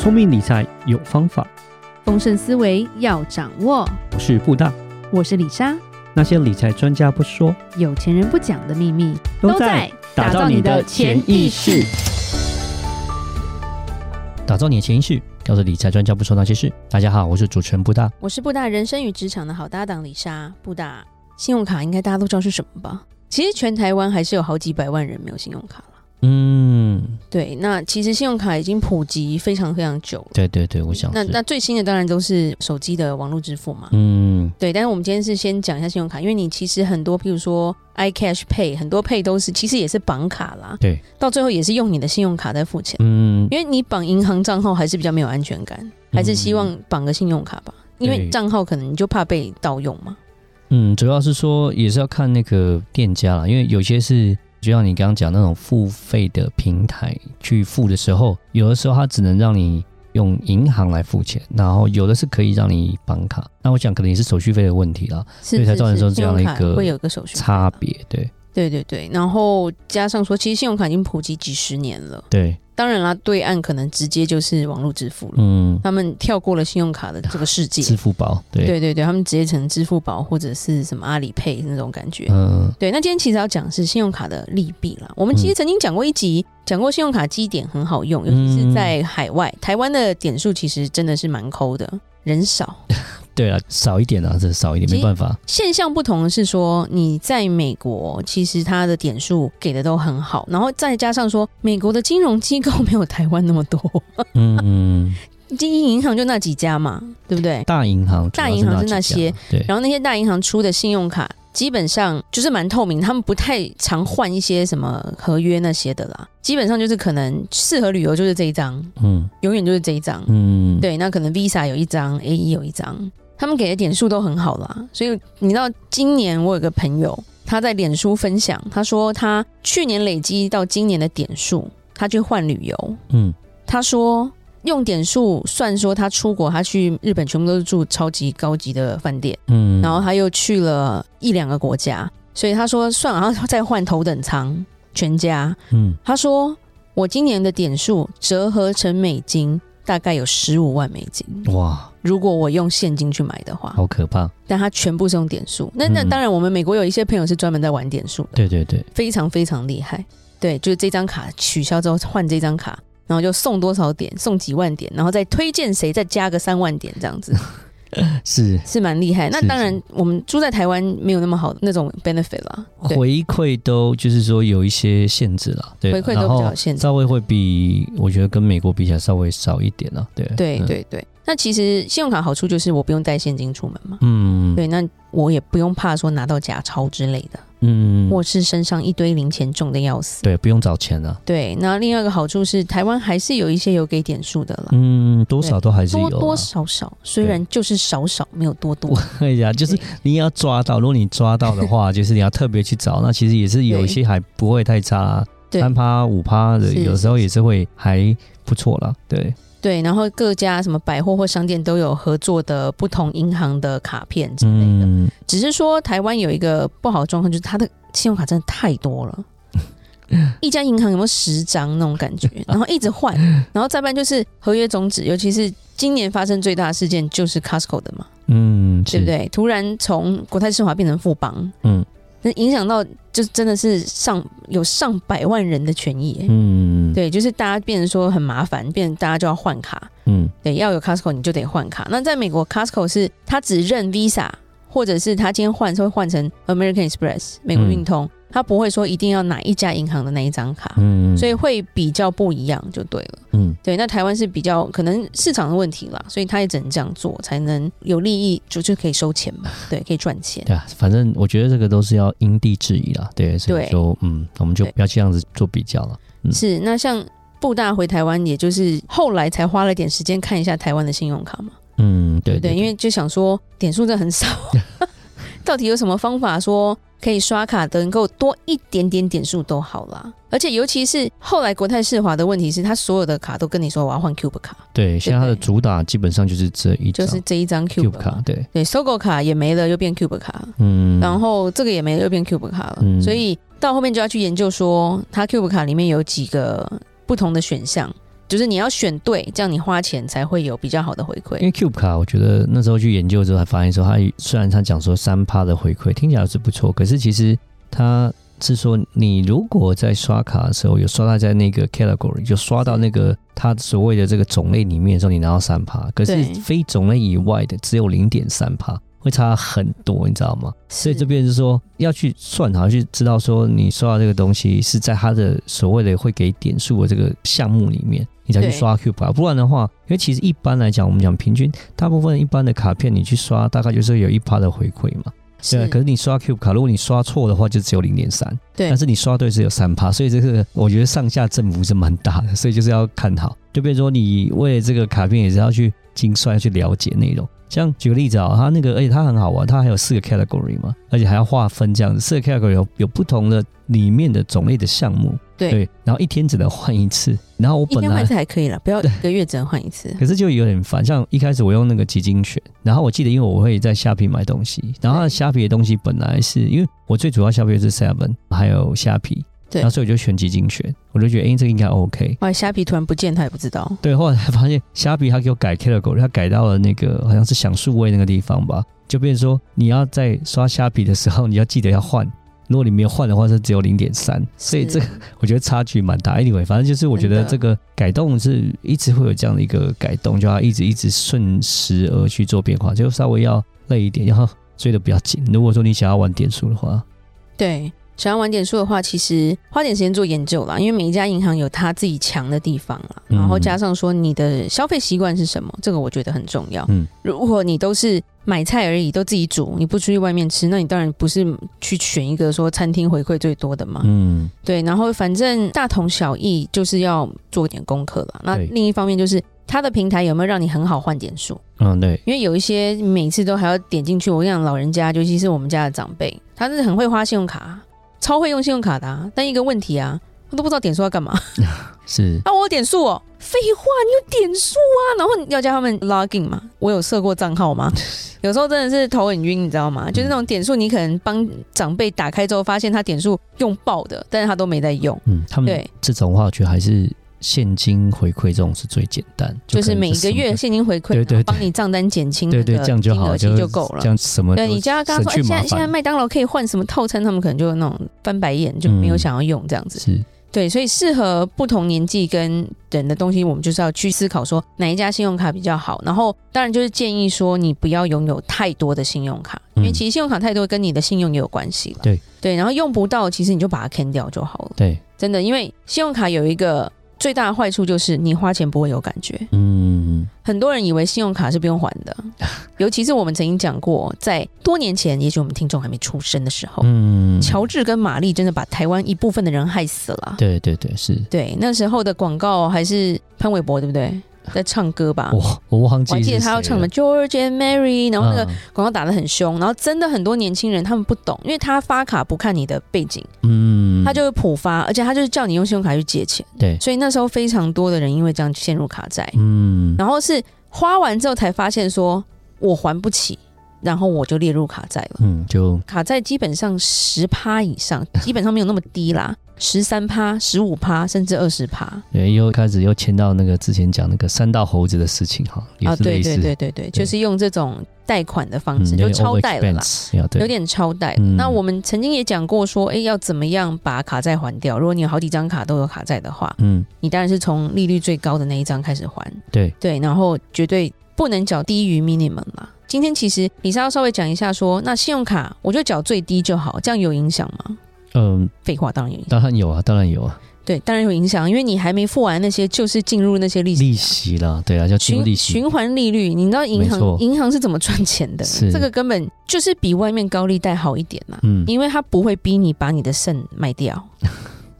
聪明理财有方法，丰盛思维要掌握。我是布大，我是李莎。那些理财专家不说，有钱人不讲的秘密，都在打造你的潜意识。打造你的潜意识，告诉理财专家不说那些事。大家好，我是主持人布大，我是布大人生与职场的好搭档李莎。布大，信用卡应该大家都知道是什么吧？其实全台湾还是有好几百万人没有信用卡。嗯，对，那其实信用卡已经普及非常非常久了。对对对，我想那那最新的当然都是手机的网络支付嘛。嗯，对。但是我们今天是先讲一下信用卡，因为你其实很多，譬如说 iCash Pay，很多 Pay 都是其实也是绑卡啦。对。到最后也是用你的信用卡在付钱。嗯。因为你绑银行账号还是比较没有安全感，还是希望绑个信用卡吧，嗯、因为账号可能你就怕被盗用嘛。嗯，主要是说也是要看那个店家啦，因为有些是。就像你刚刚讲那种付费的平台去付的时候，有的时候它只能让你用银行来付钱，然后有的是可以让你绑卡。那我想可能也是手续费的问题啦，是是是，所以才造成说这样的一个会有个手续差别。对对对对，然后加上说，其实信用卡已经普及几十年了。对。当然啦，对岸可能直接就是网络支付了。嗯，他们跳过了信用卡的这个世界。支付宝，对对对对，他们直接成支付宝或者是什么阿里 Pay 那种感觉。嗯，对。那今天其实要讲的是信用卡的利弊啦。我们其实曾经讲过一集，讲过信用卡积点很好用，尤其是在海外，台湾的点数其实真的是蛮抠的，人少。对啊，少一点啊，这少一点，没办法。现象不同的是说，你在美国，其实它的点数给的都很好，然后再加上说，美国的金融机构没有台湾那么多。嗯，第一银行就那几家嘛，对不对？大银行，大银行是那些，对。然后那些大银行出的信用卡，基本上就是蛮透明，他们不太常换一些什么合约那些的啦。基本上就是可能适合旅游就是这一张，嗯，永远就是这一张，嗯，对。那可能 Visa 有一张，AE 有一张。他们给的点数都很好啦，所以你知道，今年我有个朋友，他在脸书分享，他说他去年累积到今年的点数，他去换旅游，嗯，他说用点数算说他出国，他去日本全部都是住超级高级的饭店，嗯，然后他又去了一两个国家，所以他说算，然后再换头等舱全家，嗯，他说我今年的点数折合成美金。大概有十五万美金哇！如果我用现金去买的话，好可怕。但他全部是用点数。那那当然，我们美国有一些朋友是专门在玩点数的。对对对，非常非常厉害。对，就是这张卡取消之后换这张卡，然后就送多少点，送几万点，然后再推荐谁，再加个三万点这样子。是。是蛮厉害，那当然我们住在台湾没有那么好的那种 benefit 啦，回馈都就是说有一些限制啦，对，回馈都比较限制，稍微会比我觉得跟美国比起来稍微少一点啦，对。对对对。那其实信用卡好处就是我不用带现金出门嘛，嗯，对，那我也不用怕说拿到假钞之类的。嗯，或是身上一堆零钱重的要死，对，不用找钱了。对，那另外一个好处是，台湾还是有一些有给点数的了。嗯，多少都还是有，多多少少，虽然就是少少，没有多多。哎呀，就是你要抓到，如果你抓到的话，就是你要特别去找，那其实也是有一些还不会太差，三趴五趴的，有时候也是会还不错了。对。对，然后各家什么百货或商店都有合作的不同银行的卡片之类的。嗯、只是说台湾有一个不好的状况，就是它的信用卡真的太多了，一家银行有没有十张那种感觉，然后一直换，然后再办就是合约终止，尤其是今年发生最大的事件就是 Costco 的嘛，嗯，对不对？突然从国泰世华变成富邦，嗯。那影响到就真的是上有上百万人的权益，嗯，对，就是大家变成说很麻烦，变成大家就要换卡，嗯，对，要有 Costco 你就得换卡。那在美国 Costco 是他只认 Visa，或者是他今天换是会换成 American Express 美国运通。嗯他不会说一定要哪一家银行的那一张卡，嗯，所以会比较不一样就对了，嗯，对。那台湾是比较可能市场的问题啦，所以他也只能这样做，才能有利益就就可以收钱嘛，对，可以赚钱。对啊，反正我觉得这个都是要因地制宜啦，对，所以说，嗯，我们就不要这样子做比较了。嗯、是，那像布大回台湾，也就是后来才花了点时间看一下台湾的信用卡嘛，嗯，对对，对，对，因为就想说点数真的很少，到底有什么方法说？可以刷卡能够多一点点点数都好啦，而且尤其是后来国泰世华的问题是，他所有的卡都跟你说我要换 Cube 卡。对，现在它的主打基本上就是这一张，就是这一张 Cube 卡。对对，SOGO 卡也没了，又变 Cube 卡。嗯，然后这个也没了，又变 Cube 卡了。嗯，所以到后面就要去研究说，它 Cube 卡里面有几个不同的选项，就是你要选对，这样你花钱才会有比较好的回馈。因为 Cube 卡，我觉得那时候去研究之后，才发现说，它虽然它讲说三趴的回馈听起来是不错，可是其实它是说，你如果在刷卡的时候有刷到在那个 category，就刷到那个它所谓的这个种类里面的时候，你拿到三趴，可是非种类以外的只有零点三趴。会差很多，你知道吗？所以这边是说要去算，好去知道说你刷到这个东西是在它的所谓的会给点数的这个项目里面，你才去刷 Cube 卡。不然的话，因为其实一般来讲，我们讲平均，大部分一般的卡片你去刷，大概就是有一趴的回馈嘛。对，可是你刷 Cube 卡，如果你刷错的话，就只有零点三。对，但是你刷对是有三趴，所以这个我觉得上下振幅是蛮大的，所以就是要看好。就比如说你为了这个卡片也是要去精算，要去了解内容。像举个例子啊，它那个，而且它很好玩，它还有四个 category 嘛，而且还要划分这样子，四个 category 有有不同的里面的种类的项目，对，对，然后一天只能换一次，然后我本来一天换一次还可以了，不要一个月只能换一次，可是就有点烦。像一开始我用那个基金选，然后我记得因为我会在虾皮买东西，然后虾皮的东西本来是因为我最主要消费是 Seven 还有虾皮。对，然后所以我就选基金选，我就觉得哎，这个应该 OK。后来虾皮突然不见，他也不知道。对，后来才发现虾皮他给我改 category，他改到了那个好像是想数位那个地方吧，就变成说你要在刷虾皮的时候，你要记得要换，如果你没有换的话，是只有零点三。所以这个我觉得差距蛮大。Anyway，反正就是我觉得这个改动是一直会有这样的一个改动，就要一直一直顺时而去做变化，就稍微要累一点，然后追的比较紧。如果说你想要玩点数的话，对。想要玩点数的话，其实花点时间做研究啦，因为每一家银行有它自己强的地方啦，然后加上说你的消费习惯是什么，这个我觉得很重要。嗯，如果你都是买菜而已，都自己煮，你不出去外面吃，那你当然不是去选一个说餐厅回馈最多的嘛。嗯，对，然后反正大同小异，就是要做点功课了。那另一方面就是它的平台有没有让你很好换点数？嗯，对，因为有一些每次都还要点进去。我跟你讲，老人家，尤其是我们家的长辈，他是很会花信用卡。超会用信用卡的，啊，但一个问题啊，我都不知道点数要干嘛。是啊，我有点数哦，废话，你有点数啊，然后要叫他们 login 嘛，我有设过账号吗？有时候真的是头很晕，你知道吗？就是那种点数，你可能帮长辈打开之后，发现他点数用爆的，但是他都没在用。嗯，他们对这种话，我觉得还是。现金回馈这种是最简单，就是每个月现金回馈，对对，帮你账单减轻，对对，这样就好，就就够了。这样什么？对，你叫他刚刚说，现在现在麦当劳可以换什么套餐，他们可能就那种翻白眼，就没有想要用这样子。是，对，所以适合不同年纪跟人的东西，我们就是要去思考说哪一家信用卡比较好。然后，当然就是建议说，你不要拥有太多的信用卡，因为其实信用卡太多跟你的信用也有关系。对对，然后用不到，其实你就把它 cancel 掉就好了。对，真的，因为信用卡有一个。最大的坏处就是你花钱不会有感觉。嗯，很多人以为信用卡是不用还的，尤其是我们曾经讲过，在多年前，也许我们听众还没出生的时候，嗯，乔治跟玛丽真的把台湾一部分的人害死了。对对对，是。对，那时候的广告还是潘玮柏，对不对？在唱歌吧，我我忘记，我还记得他要唱什么 George and Mary，然后那个广告打的很凶，然后真的很多年轻人他们不懂，因为他发卡不看你的背景，嗯，他就会普发，而且他就是叫你用信用卡去借钱，对，所以那时候非常多的人因为这样陷入卡债，嗯，然后是花完之后才发现说我还不起，然后我就列入卡债了，嗯，就卡债基本上十趴以上，基本上没有那么低啦。十三趴、十五趴，甚至二十趴。对，又开始又牵到那个之前讲那个三道猴子的事情哈。啊，对对对对对，就是用这种贷款的方式，就超贷了啦，有点超贷。那我们曾经也讲过说，哎，要怎么样把卡债还掉？如果你有好几张卡都有卡债的话，嗯，你当然是从利率最高的那一张开始还。对对，然后绝对不能缴低于 minimum 啦。今天其实里莎要稍微讲一下说，那信用卡我就缴最低就好，这样有影响吗？嗯，废话当然有影响，当然有啊，当然有啊。对，当然有影响，因为你还没付完那些，就是进入那些利息利息了。对啊，叫循利息，循环利率。你知道银行银行是怎么赚钱的？这个根本就是比外面高利贷好一点嘛。嗯，因为他不会逼你把你的肾卖掉。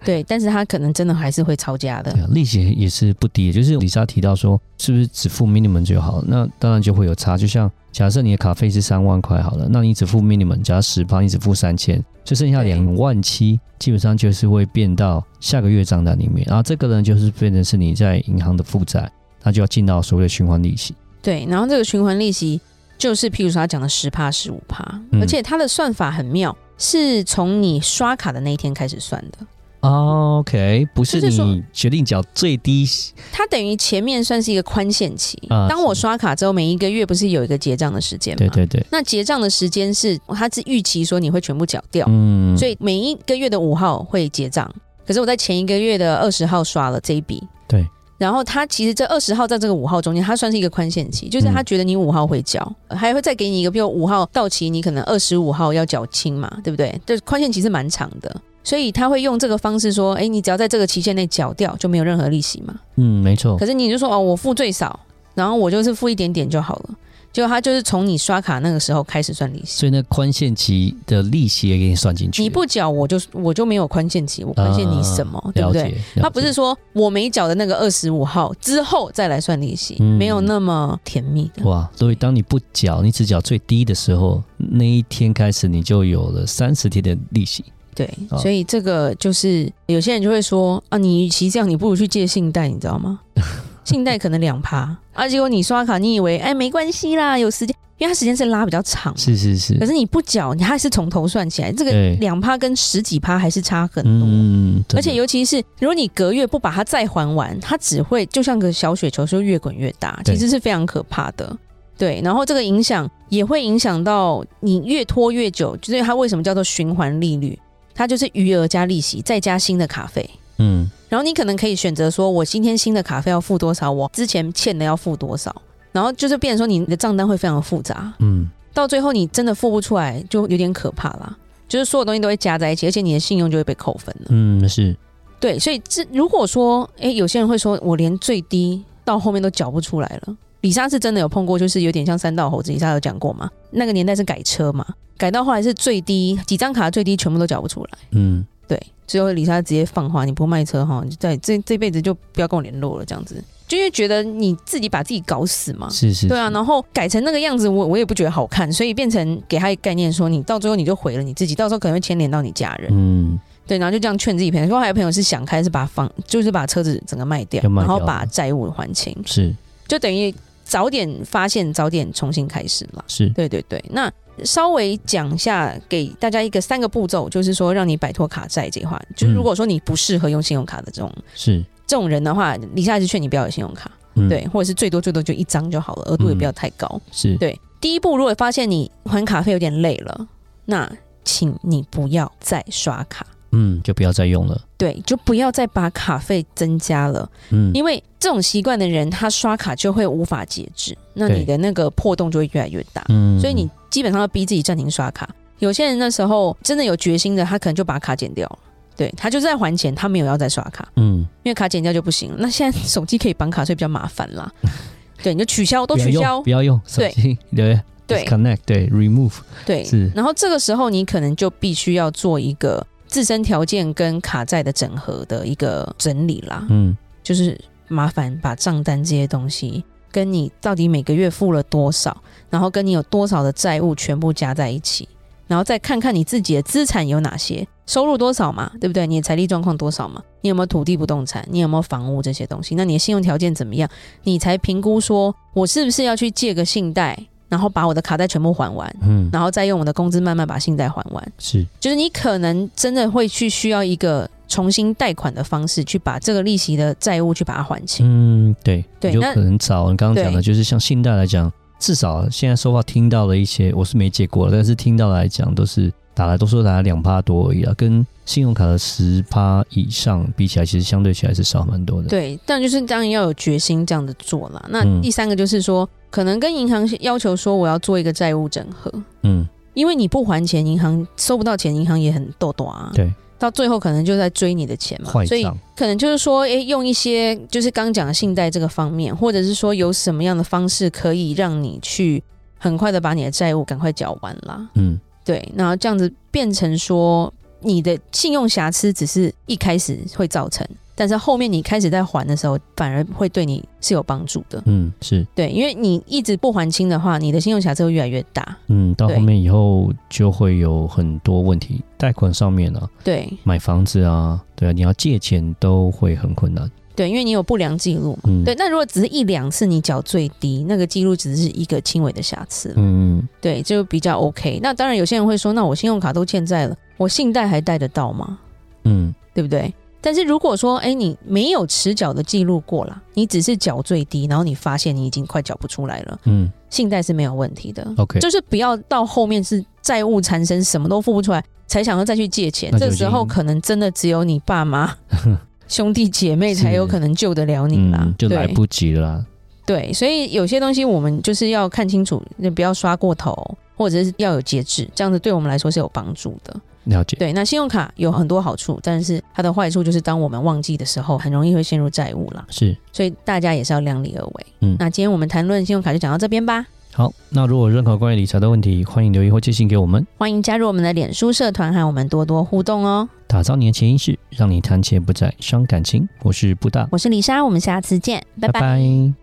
对，但是他可能真的还是会抄家的。利息也是不低，就是李莎提到说，是不是只付 minimum 就好？那当然就会有差。就像假设你的卡费是三万块好了，那你只付 minimum，假如十趴，你只付三千，就剩下两万七，基本上就是会变到下个月账单里面。然后这个呢，就是变成是你在银行的负债，那就要进到所谓的循环利息。对，然后这个循环利息就是，譬如说他讲的十趴、十五趴，而且它的算法很妙，是从你刷卡的那一天开始算的。OK，不是你决定缴最低，它等于前面算是一个宽限期。啊、当我刷卡之后，每一个月不是有一个结账的时间吗？对对对。那结账的时间是，它是预期说你会全部缴掉，嗯，所以每一个月的五号会结账。可是我在前一个月的二十号刷了这一笔，对。然后他其实这二十号在这个五号中间，他算是一个宽限期，就是他觉得你五号会缴，嗯、还会再给你一个，比如五号到期，你可能二十五号要缴清嘛，对不对？这宽限期是蛮长的。所以他会用这个方式说：“哎，你只要在这个期限内缴掉，就没有任何利息嘛。”嗯，没错。可是你就说哦，我付最少，然后我就是付一点点就好了。结果他就是从你刷卡那个时候开始算利息，所以那宽限期的利息也给你算进去。你不缴，我就我就没有宽限期，我宽限你什么？啊、对不对？他不是说我没缴的那个二十五号之后再来算利息，嗯、没有那么甜蜜的。哇！所以当你不缴，你只缴最低的时候，那一天开始你就有了三十天的利息。对，所以这个就是有些人就会说啊，你与其这样，你不如去借信贷，你知道吗？信贷可能两趴，啊，结果你刷卡，你以为哎没关系啦，有时间，因为它时间是拉比较长，是是是。可是你不缴，你还是从头算起来，这个两趴跟十几趴还是差很多。嗯，而且尤其是如果你隔月不把它再还完，它只会就像个小雪球，说越滚越大，其实是非常可怕的。对，然后这个影响也会影响到你越拖越久，就是它为什么叫做循环利率？它就是余额加利息，再加新的卡费。嗯，然后你可能可以选择说，我今天新的卡费要付多少，我之前欠的要付多少，然后就是变成说你的账单会非常复杂。嗯，到最后你真的付不出来，就有点可怕啦。就是所有东西都会加在一起，而且你的信用就会被扣分了。嗯，是。对，所以这如果说，哎，有些人会说我连最低到后面都缴不出来了。里莎是真的有碰过，就是有点像三道猴子。李莎有讲过嘛？那个年代是改车嘛？改到后来是最低几张卡最低全部都缴不出来，嗯，对，最后李莎直接放话，你不卖车哈，你在这这辈子就不要跟我联络了，这样子，就因为觉得你自己把自己搞死嘛，是，是是，对啊，然后改成那个样子，我我也不觉得好看，所以变成给他一个概念说，你到最后你就毁了你自己，到时候可能会牵连到你家人，嗯，对，然后就这样劝自己朋友，说还有朋友是想开是把房，就是把车子整个卖掉，然后把债务还清，是，就等于早点发现，早点重新开始嘛，是对对对，那。稍微讲一下，给大家一个三个步骤，就是说让你摆脱卡债这话。就是如果说你不适合用信用卡的这种是这种人的话，里莎是劝你不要有信用卡，嗯、对，或者是最多最多就一张就好了，额度也不要太高。嗯、是对。第一步，如果发现你还卡费有点累了，那请你不要再刷卡。嗯，就不要再用了。对，就不要再把卡费增加了。嗯，因为这种习惯的人，他刷卡就会无法节制，那你的那个破洞就会越来越大。嗯，所以你基本上要逼自己暂停刷卡。有些人那时候真的有决心的，他可能就把卡剪掉了。对，他就是在还钱，他没有要再刷卡。嗯，因为卡剪掉就不行了。那现在手机可以绑卡，所以比较麻烦啦。对，你就取消，都取消，不要用。对对对，connect 对，remove 对是。然后这个时候你可能就必须要做一个。自身条件跟卡债的整合的一个整理啦，嗯，就是麻烦把账单这些东西，跟你到底每个月付了多少，然后跟你有多少的债务全部加在一起，然后再看看你自己的资产有哪些，收入多少嘛，对不对？你的财力状况多少嘛？你有没有土地不动产？你有没有房屋这些东西？那你的信用条件怎么样？你才评估说我是不是要去借个信贷？然后把我的卡债全部还完，嗯，然后再用我的工资慢慢把信贷还完，是，就是你可能真的会去需要一个重新贷款的方式，去把这个利息的债务去把它还清。嗯，对，对，有可能找你刚刚讲的，就是像信贷来讲，至少现在说话听到了一些，我是没借过，但是听到来讲都是打来都说打了两趴多而已啊，跟信用卡的十趴以上比起来，其实相对起来是少蛮多的。对，但就是当然要有决心这样子做了。那第三个就是说。嗯可能跟银行要求说，我要做一个债务整合，嗯，因为你不还钱，银行收不到钱，银行也很逗逗啊，对，到最后可能就在追你的钱嘛，所以可能就是说，诶，用一些就是刚讲的信贷这个方面，或者是说有什么样的方式可以让你去很快的把你的债务赶快缴完啦，嗯，对，然后这样子变成说你的信用瑕疵只是一开始会造成。但是后面你开始在还的时候，反而会对你是有帮助的。嗯，是对，因为你一直不还清的话，你的信用瑕疵会越来越大。嗯，到后面以后就会有很多问题，贷款上面啊，对，买房子啊，对啊，你要借钱都会很困难。对，因为你有不良记录嘛。嗯，对。那如果只是一两次你缴最低，那个记录只是一个轻微的瑕疵。嗯，对，就比较 OK。那当然有些人会说，那我信用卡都欠债了，我信贷还贷得到吗？嗯。对对不对？但是如果说，哎，你没有持缴的记录过了，你只是缴最低，然后你发现你已经快缴不出来了，嗯，信贷是没有问题的。OK，就是不要到后面是债务缠身，什么都付不出来，才想要再去借钱。这时候可能真的只有你爸妈、兄弟姐妹才有可能救得了你啦，嗯、就来不及了。对，所以有些东西我们就是要看清楚，那不要刷过头，或者是要有节制，这样子对我们来说是有帮助的。了解。对，那信用卡有很多好处，但是它的坏处就是当我们忘记的时候，很容易会陷入债务了。是，所以大家也是要量力而为。嗯，那今天我们谈论信用卡就讲到这边吧。好，那如果有任何关于理财的问题，欢迎留言或寄信给我们。欢迎加入我们的脸书社团，和我们多多互动哦。打造你的潜意识，让你谈钱不再伤感情。我是布大，我是李莎，我们下次见，拜拜。拜拜。